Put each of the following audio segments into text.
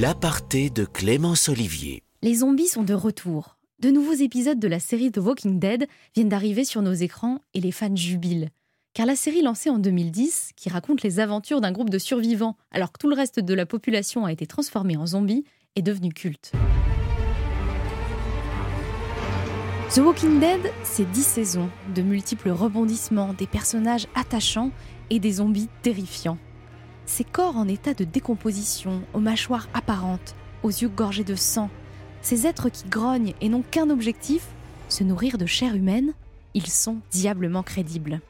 L'aparté de Clémence Olivier. Les zombies sont de retour. De nouveaux épisodes de la série The Walking Dead viennent d'arriver sur nos écrans et les fans jubilent. Car la série lancée en 2010, qui raconte les aventures d'un groupe de survivants alors que tout le reste de la population a été transformé en zombies, est devenue culte. The Walking Dead, c'est 10 saisons, de multiples rebondissements, des personnages attachants et des zombies terrifiants. Ces corps en état de décomposition, aux mâchoires apparentes, aux yeux gorgés de sang, ces êtres qui grognent et n'ont qu'un objectif, se nourrir de chair humaine, ils sont diablement crédibles.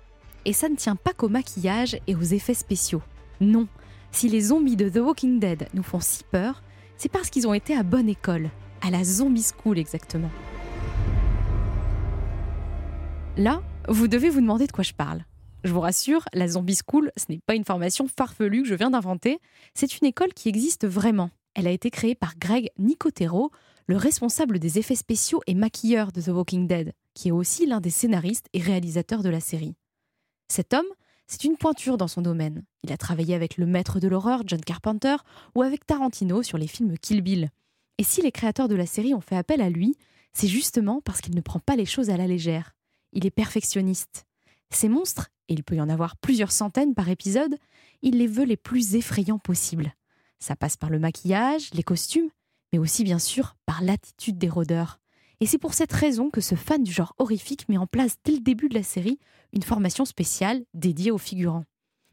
Et ça ne tient pas qu'au maquillage et aux effets spéciaux. Non, si les zombies de The Walking Dead nous font si peur, c'est parce qu'ils ont été à bonne école, à la zombie school exactement. Là, vous devez vous demander de quoi je parle. Je vous rassure, la Zombie School, ce n'est pas une formation farfelue que je viens d'inventer, c'est une école qui existe vraiment. Elle a été créée par Greg Nicotero, le responsable des effets spéciaux et maquilleur de The Walking Dead, qui est aussi l'un des scénaristes et réalisateurs de la série. Cet homme, c'est une pointure dans son domaine. Il a travaillé avec le maître de l'horreur, John Carpenter, ou avec Tarantino sur les films Kill Bill. Et si les créateurs de la série ont fait appel à lui, c'est justement parce qu'il ne prend pas les choses à la légère il est perfectionniste. Ces monstres, et il peut y en avoir plusieurs centaines par épisode, il les veut les plus effrayants possibles. Ça passe par le maquillage, les costumes, mais aussi bien sûr par l'attitude des rôdeurs. Et c'est pour cette raison que ce fan du genre horrifique met en place dès le début de la série une formation spéciale dédiée aux figurants.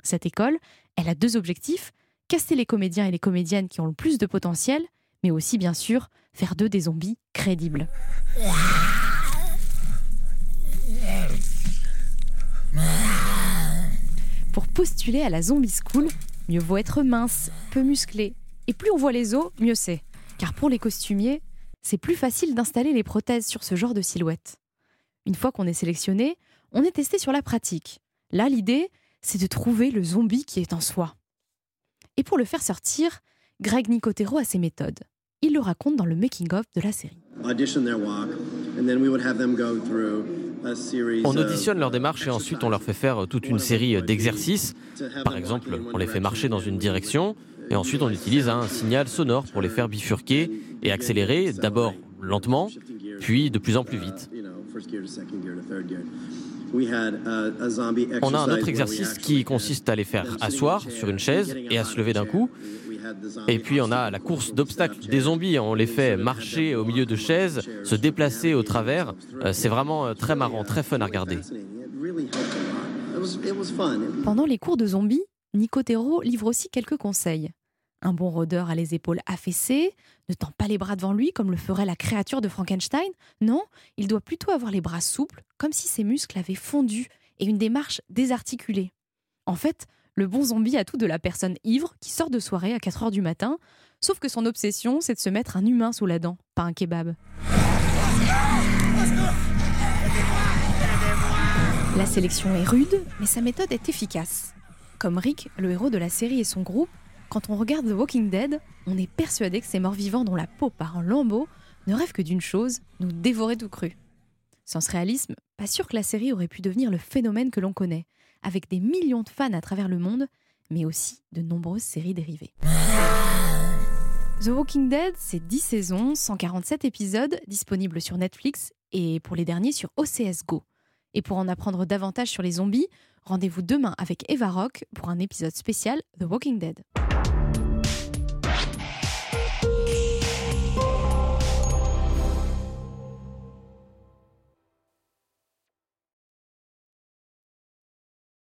Cette école, elle a deux objectifs, caster les comédiens et les comédiennes qui ont le plus de potentiel, mais aussi bien sûr faire d'eux des zombies crédibles. Pour postuler à la Zombie School, mieux vaut être mince, peu musclé. Et plus on voit les os, mieux c'est. Car pour les costumiers, c'est plus facile d'installer les prothèses sur ce genre de silhouette. Une fois qu'on est sélectionné, on est testé sur la pratique. Là, l'idée, c'est de trouver le zombie qui est en soi. Et pour le faire sortir, Greg Nicotero a ses méthodes. Il le raconte dans le making-of de la série. On auditionne leur démarche et ensuite on leur fait faire toute une série d'exercices. Par exemple, on les fait marcher dans une direction et ensuite on utilise un signal sonore pour les faire bifurquer et accélérer d'abord lentement, puis de plus en plus vite. On a un autre exercice qui consiste à les faire asseoir sur une chaise et à se lever d'un coup. Et puis on a la course d'obstacles des zombies. On les fait marcher au milieu de chaises, se déplacer au travers. Euh, c'est vraiment euh, très marrant, très fun à regarder. Pendant les cours de zombies, Nicotero livre aussi quelques conseils. Un bon rôdeur a les épaules affaissées, ne tend pas les bras devant lui comme le ferait la créature de Frankenstein. Non, il doit plutôt avoir les bras souples, comme si ses muscles avaient fondu, et une démarche désarticulée. En fait, le bon zombie a tout de la personne ivre qui sort de soirée à 4 heures du matin, sauf que son obsession, c'est de se mettre un humain sous la dent, pas un kebab. La sélection est rude, mais sa méthode est efficace. Comme Rick, le héros de la série et son groupe, quand on regarde The Walking Dead, on est persuadé que ces morts vivants dont la peau part en lambeaux ne rêvent que d'une chose, nous dévorer tout cru. Sans ce réalisme, pas sûr que la série aurait pu devenir le phénomène que l'on connaît, avec des millions de fans à travers le monde, mais aussi de nombreuses séries dérivées. The Walking Dead, c'est 10 saisons, 147 épisodes, disponibles sur Netflix et pour les derniers sur OCS Go. Et pour en apprendre davantage sur les zombies, rendez-vous demain avec Eva Rock pour un épisode spécial The Walking Dead.